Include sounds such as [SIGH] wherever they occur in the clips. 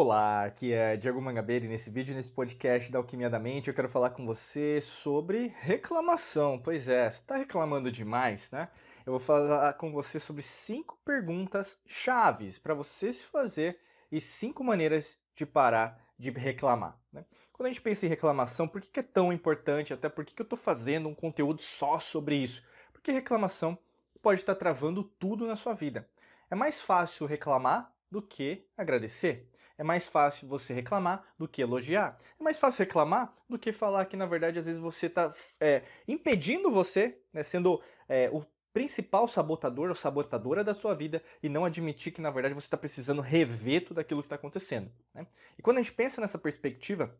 Olá, aqui é Diego Mangabeira e nesse vídeo, nesse podcast da Alquimia da Mente, eu quero falar com você sobre reclamação. Pois é, você está reclamando demais, né? Eu vou falar com você sobre cinco perguntas chaves para você se fazer e cinco maneiras de parar de reclamar. Né? Quando a gente pensa em reclamação, por que é tão importante? Até por que eu estou fazendo um conteúdo só sobre isso? Porque reclamação pode estar travando tudo na sua vida. É mais fácil reclamar do que agradecer. É mais fácil você reclamar do que elogiar. É mais fácil reclamar do que falar que, na verdade, às vezes você está é, impedindo você, né, sendo é, o principal sabotador ou sabotadora da sua vida e não admitir que, na verdade, você está precisando rever tudo aquilo que está acontecendo. Né? E quando a gente pensa nessa perspectiva,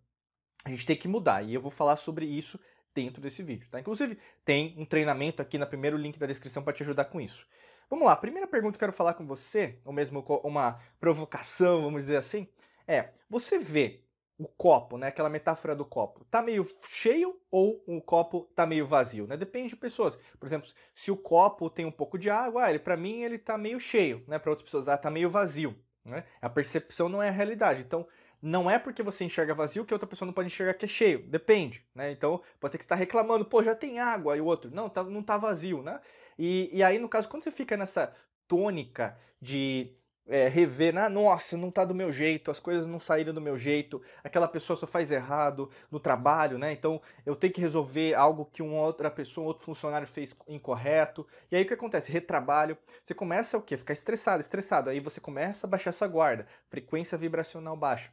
a gente tem que mudar. E eu vou falar sobre isso dentro desse vídeo. Tá? Inclusive, tem um treinamento aqui no primeiro link da descrição para te ajudar com isso. Vamos lá, a primeira pergunta que eu quero falar com você, ou mesmo uma provocação, vamos dizer assim, é: você vê o copo, né, aquela metáfora do copo, tá meio cheio ou o copo tá meio vazio, né? Depende de pessoas. Por exemplo, se o copo tem um pouco de água, ah, ele para mim ele tá meio cheio, né? Para outras pessoas, ah, tá meio vazio, né? A percepção não é a realidade. Então, não é porque você enxerga vazio que outra pessoa não pode enxergar que é cheio. Depende, né? Então, pode ter que estar reclamando, pô, já tem água, e o outro, não, tá, não tá vazio, né? E, e aí, no caso, quando você fica nessa tônica de é, rever, né? nossa, não tá do meu jeito, as coisas não saíram do meu jeito, aquela pessoa só faz errado no trabalho, né? Então eu tenho que resolver algo que uma outra pessoa, um outro funcionário fez incorreto. E aí o que acontece? Retrabalho. Você começa o quê? Ficar estressado, estressado. Aí você começa a baixar sua guarda, frequência vibracional baixa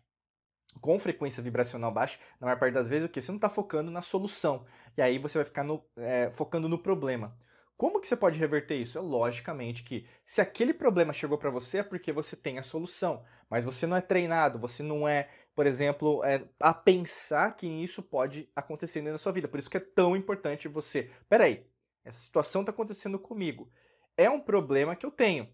com frequência vibracional baixa, na maior parte das vezes, o que? Você não está focando na solução. E aí você vai ficar no, é, focando no problema. Como que você pode reverter isso? É logicamente que se aquele problema chegou para você é porque você tem a solução, mas você não é treinado, você não é, por exemplo, é, a pensar que isso pode acontecer na sua vida. Por isso que é tão importante você, peraí, essa situação está acontecendo comigo. É um problema que eu tenho,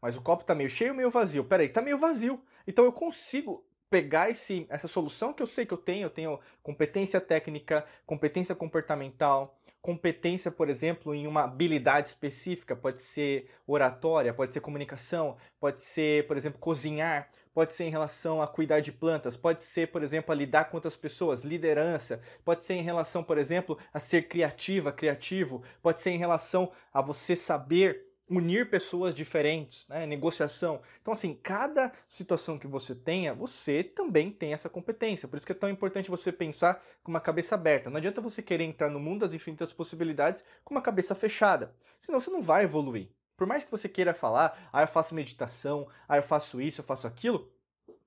mas o copo está meio cheio meio vazio? Peraí, está meio vazio. Então eu consigo pegar esse, essa solução que eu sei que eu tenho, eu tenho competência técnica, competência comportamental, competência, por exemplo, em uma habilidade específica, pode ser oratória, pode ser comunicação, pode ser, por exemplo, cozinhar, pode ser em relação a cuidar de plantas, pode ser, por exemplo, a lidar com outras pessoas, liderança, pode ser em relação, por exemplo, a ser criativa, criativo, pode ser em relação a você saber unir pessoas diferentes, né? negociação. Então, assim, cada situação que você tenha, você também tem essa competência. Por isso que é tão importante você pensar com uma cabeça aberta. Não adianta você querer entrar no mundo das infinitas possibilidades com uma cabeça fechada. Senão você não vai evoluir. Por mais que você queira falar, ah, eu faço meditação, ah, eu faço isso, eu faço aquilo,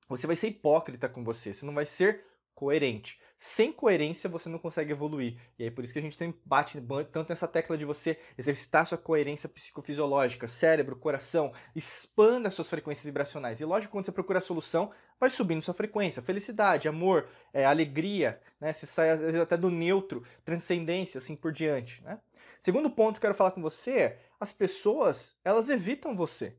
você vai ser hipócrita com você. Você não vai ser coerente. Sem coerência você não consegue evoluir. E aí por isso que a gente sempre bate tanto nessa tecla de você exercitar sua coerência psicofisiológica, cérebro, coração, expanda suas frequências vibracionais. E lógico, quando você procura a solução, vai subindo sua frequência. Felicidade, amor, é, alegria, né? Você sai às vezes até do neutro, transcendência, assim por diante. Né? Segundo ponto que eu quero falar com você é, as pessoas, elas evitam você.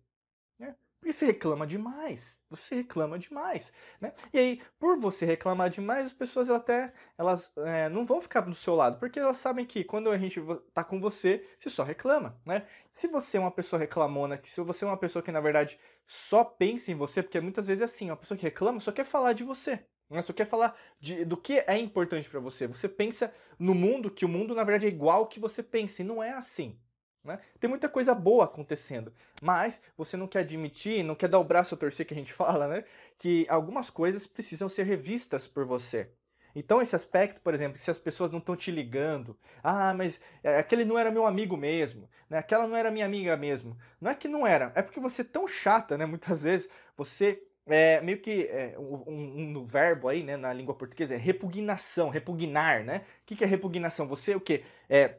Porque você reclama demais. Você reclama demais, né? E aí, por você reclamar demais, as pessoas até elas é, não vão ficar do seu lado, porque elas sabem que quando a gente tá com você, você só reclama, né? Se você é uma pessoa reclamona, que se você é uma pessoa que na verdade só pensa em você, porque muitas vezes é assim, uma pessoa que reclama só quer falar de você, né? Só quer falar de, do que é importante para você. Você pensa no mundo que o mundo na verdade é igual que você pensa, e não é assim. Né? Tem muita coisa boa acontecendo, mas você não quer admitir, não quer dar o braço a torcer que a gente [LAUGHS] fala, né? Que algumas coisas precisam ser revistas por você. Então, esse aspecto, por exemplo, se as pessoas não estão te ligando, ah, mas é, aquele não era meu amigo mesmo, né? aquela não era minha amiga mesmo. Não é que não era, é porque você é tão chata, né? Muitas vezes você é meio que é, um, um, verbo aí, né, na língua portuguesa é repugnação, repugnar, né? O que, que é repugnação? Você o quê? É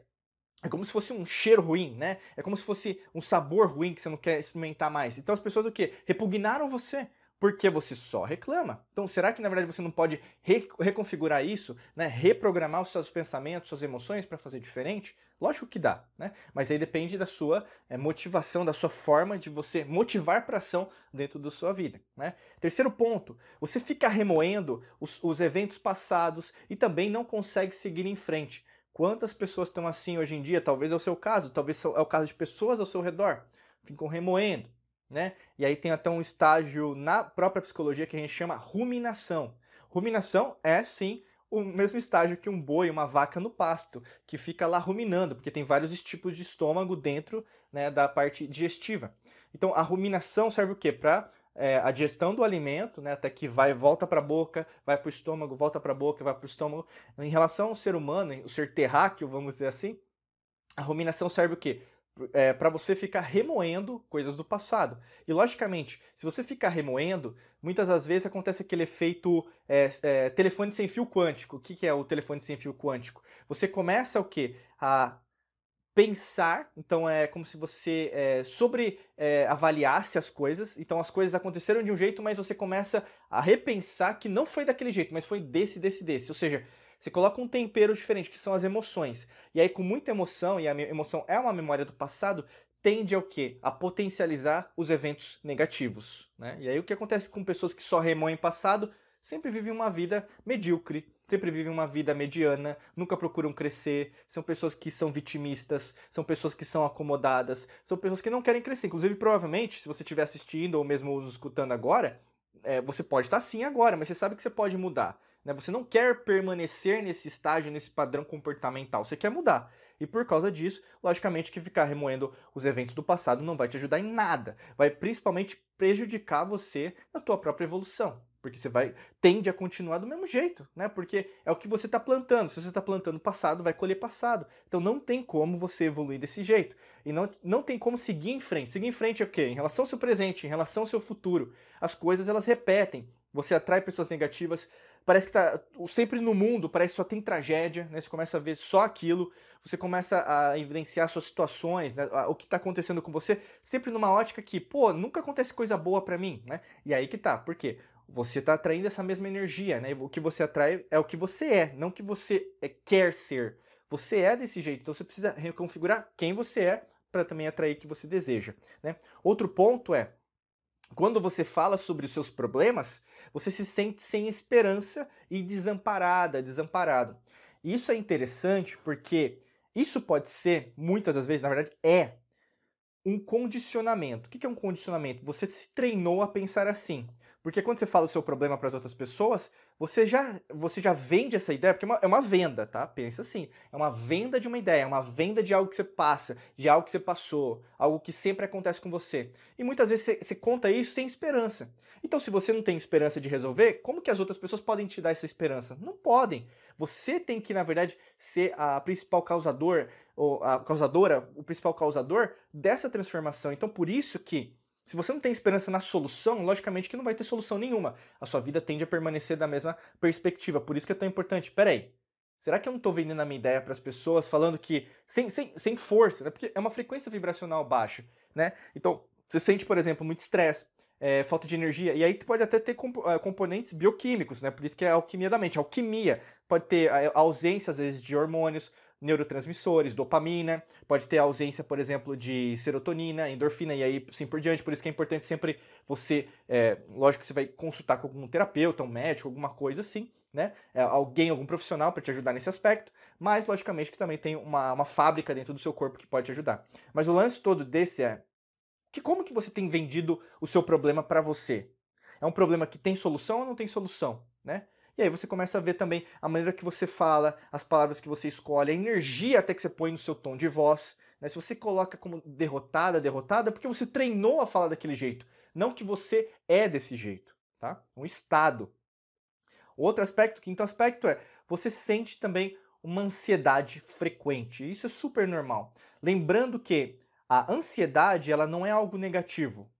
é como se fosse um cheiro ruim, né? É como se fosse um sabor ruim que você não quer experimentar mais. Então as pessoas o quê? Repugnaram você porque você só reclama. Então, será que na verdade você não pode re reconfigurar isso, né? reprogramar os seus pensamentos, suas emoções para fazer diferente? Lógico que dá, né? Mas aí depende da sua é, motivação, da sua forma de você motivar para ação dentro da sua vida, né? Terceiro ponto, você fica remoendo os, os eventos passados e também não consegue seguir em frente. Quantas pessoas estão assim hoje em dia? Talvez é o seu caso, talvez é o caso de pessoas ao seu redor. Ficam remoendo. né? E aí tem até um estágio na própria psicologia que a gente chama ruminação. Ruminação é sim o mesmo estágio que um boi, uma vaca no pasto, que fica lá ruminando, porque tem vários tipos de estômago dentro né, da parte digestiva. Então a ruminação serve o quê? Para é, a digestão do alimento, né, até que vai volta para a boca, vai para o estômago, volta para a boca, vai para o estômago. Em relação ao ser humano, o ser terráqueo, vamos dizer assim, a ruminação serve o quê? É, para você ficar remoendo coisas do passado. E logicamente, se você ficar remoendo, muitas das vezes acontece aquele efeito é, é, telefone sem fio quântico. O que, que é o telefone sem fio quântico? Você começa o quê? A pensar, então é como se você é, sobre é, avaliasse as coisas, então as coisas aconteceram de um jeito, mas você começa a repensar que não foi daquele jeito, mas foi desse, desse, desse, ou seja, você coloca um tempero diferente, que são as emoções, e aí com muita emoção, e a emoção é uma memória do passado, tende ao quê? A potencializar os eventos negativos, né? E aí o que acontece com pessoas que só remoem passado, sempre vivem uma vida medíocre, sempre vivem uma vida mediana, nunca procuram crescer, são pessoas que são vitimistas, são pessoas que são acomodadas, são pessoas que não querem crescer. Inclusive, provavelmente, se você estiver assistindo ou mesmo escutando agora, é, você pode estar assim agora, mas você sabe que você pode mudar. Né? Você não quer permanecer nesse estágio, nesse padrão comportamental, você quer mudar. E por causa disso, logicamente que ficar remoendo os eventos do passado não vai te ajudar em nada. Vai principalmente prejudicar você na tua própria evolução. Porque você vai tende a continuar do mesmo jeito, né? Porque é o que você está plantando. Se você está plantando passado, vai colher passado. Então não tem como você evoluir desse jeito. E não, não tem como seguir em frente. Seguir em frente é o quê? Em relação ao seu presente, em relação ao seu futuro. As coisas elas repetem. Você atrai pessoas negativas. Parece que tá sempre no mundo, parece que só tem tragédia, né? Você começa a ver só aquilo, você começa a evidenciar suas situações, né? o que está acontecendo com você, sempre numa ótica que, pô, nunca acontece coisa boa para mim, né? E aí que tá, por quê? Você está atraindo essa mesma energia, né? O que você atrai é o que você é, não o que você é, quer ser. Você é desse jeito, então você precisa reconfigurar quem você é para também atrair o que você deseja, né? Outro ponto é quando você fala sobre os seus problemas, você se sente sem esperança e desamparada, desamparado. E isso é interessante porque isso pode ser, muitas das vezes, na verdade, é um condicionamento. O que é um condicionamento? Você se treinou a pensar assim. Porque quando você fala o seu problema para as outras pessoas, você já, você já vende essa ideia, porque é uma, é uma, venda, tá? Pensa assim, é uma venda de uma ideia, é uma venda de algo que você passa, de algo que você passou, algo que sempre acontece com você. E muitas vezes você, você conta isso sem esperança. Então, se você não tem esperança de resolver, como que as outras pessoas podem te dar essa esperança? Não podem. Você tem que, na verdade, ser a principal causador, ou a causadora, o principal causador dessa transformação. Então, por isso que se você não tem esperança na solução, logicamente que não vai ter solução nenhuma. A sua vida tende a permanecer da mesma perspectiva. Por isso que é tão importante. Peraí, será que eu não estou vendendo a minha ideia para as pessoas falando que. Sem, sem, sem força, né? Porque é uma frequência vibracional baixa, né? Então, você sente, por exemplo, muito estresse. É, falta de energia, e aí pode até ter é, componentes bioquímicos, né? Por isso que é alquimia da mente. Alquimia pode ter a ausência, às vezes, de hormônios, neurotransmissores, dopamina, pode ter ausência, por exemplo, de serotonina, endorfina e aí assim por diante. Por isso que é importante sempre você, é, lógico que você vai consultar com algum terapeuta, um médico, alguma coisa assim, né? É, alguém, algum profissional para te ajudar nesse aspecto, mas logicamente que também tem uma, uma fábrica dentro do seu corpo que pode te ajudar. Mas o lance todo desse é que como que você tem vendido o seu problema para você? É um problema que tem solução ou não tem solução, né? E aí você começa a ver também a maneira que você fala, as palavras que você escolhe, a energia até que você põe no seu tom de voz. Né? Se você coloca como derrotada, derrotada, é porque você treinou a falar daquele jeito, não que você é desse jeito, tá? Um estado. Outro aspecto, quinto aspecto é você sente também uma ansiedade frequente. Isso é super normal. Lembrando que a ansiedade ela não é algo negativo,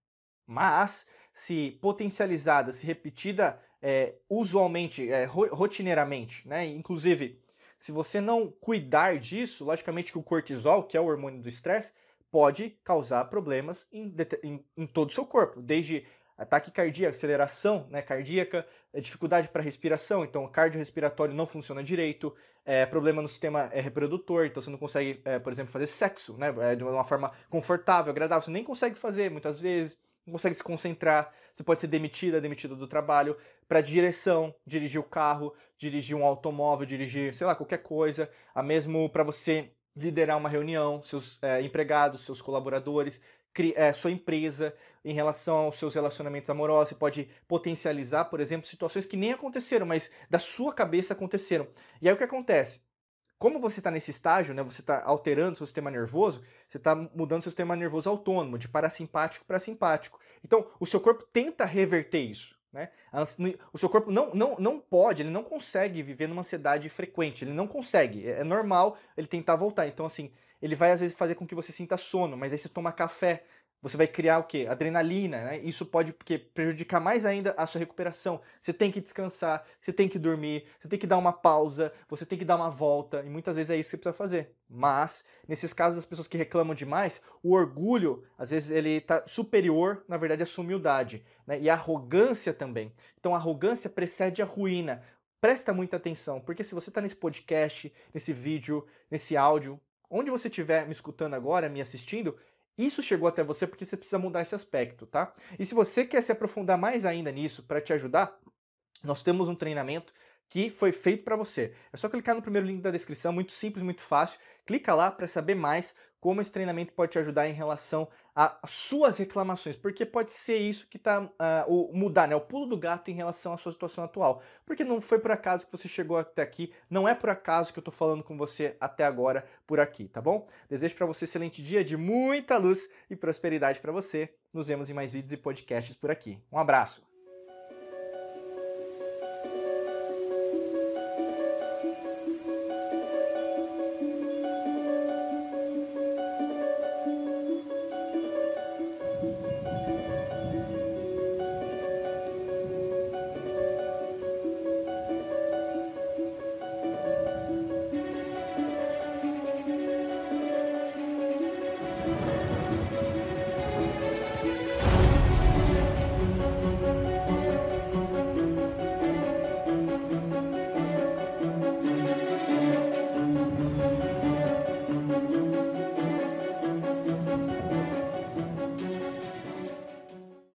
mas se potencializada, se repetida é, usualmente, é, rotineiramente, né? Inclusive, se você não cuidar disso, logicamente que o cortisol, que é o hormônio do estresse, pode causar problemas em, em, em todo o seu corpo, desde ataque cardíaco, aceleração né, cardíaca, é, dificuldade para respiração, então o cardiorrespiratório não funciona direito, é, problema no sistema é, reprodutor, então você não consegue, é, por exemplo, fazer sexo né, é, de uma forma confortável, agradável, você nem consegue fazer muitas vezes, não consegue se concentrar, você pode ser demitida, demitido do trabalho, para direção, dirigir o carro, dirigir um automóvel, dirigir, sei lá, qualquer coisa, a mesmo para você liderar uma reunião, seus é, empregados, seus colaboradores, é, sua empresa, em relação aos seus relacionamentos amorosos, você pode potencializar, por exemplo, situações que nem aconteceram, mas da sua cabeça aconteceram. E aí o que acontece? Como você está nesse estágio, né, você está alterando seu sistema nervoso, você está mudando seu sistema nervoso autônomo, de parasimpático para simpático. Então, o seu corpo tenta reverter isso. Né? O seu corpo não, não, não pode, ele não consegue viver numa ansiedade frequente, ele não consegue. É, é normal ele tentar voltar. Então, assim, ele vai às vezes fazer com que você sinta sono, mas aí você toma café, você vai criar o quê? Adrenalina, né? Isso pode porque, prejudicar mais ainda a sua recuperação. Você tem que descansar, você tem que dormir, você tem que dar uma pausa, você tem que dar uma volta, e muitas vezes é isso que você precisa fazer. Mas, nesses casos das pessoas que reclamam demais, o orgulho, às vezes, ele está superior, na verdade, à sua humildade. Né? E a arrogância também. Então, a arrogância precede a ruína. Presta muita atenção, porque se você está nesse podcast, nesse vídeo, nesse áudio, onde você estiver me escutando agora, me assistindo, isso chegou até você porque você precisa mudar esse aspecto, tá? E se você quer se aprofundar mais ainda nisso para te ajudar, nós temos um treinamento que foi feito para você. É só clicar no primeiro link da descrição, muito simples, muito fácil. Clica lá para saber mais como esse treinamento pode te ajudar em relação às suas reclamações, porque pode ser isso que está uh, ah, o mudar, né, o pulo do gato em relação à sua situação atual, porque não foi por acaso que você chegou até aqui, não é por acaso que eu estou falando com você até agora por aqui, tá bom? Desejo para você um excelente dia de muita luz e prosperidade para você. Nos vemos em mais vídeos e podcasts por aqui. Um abraço.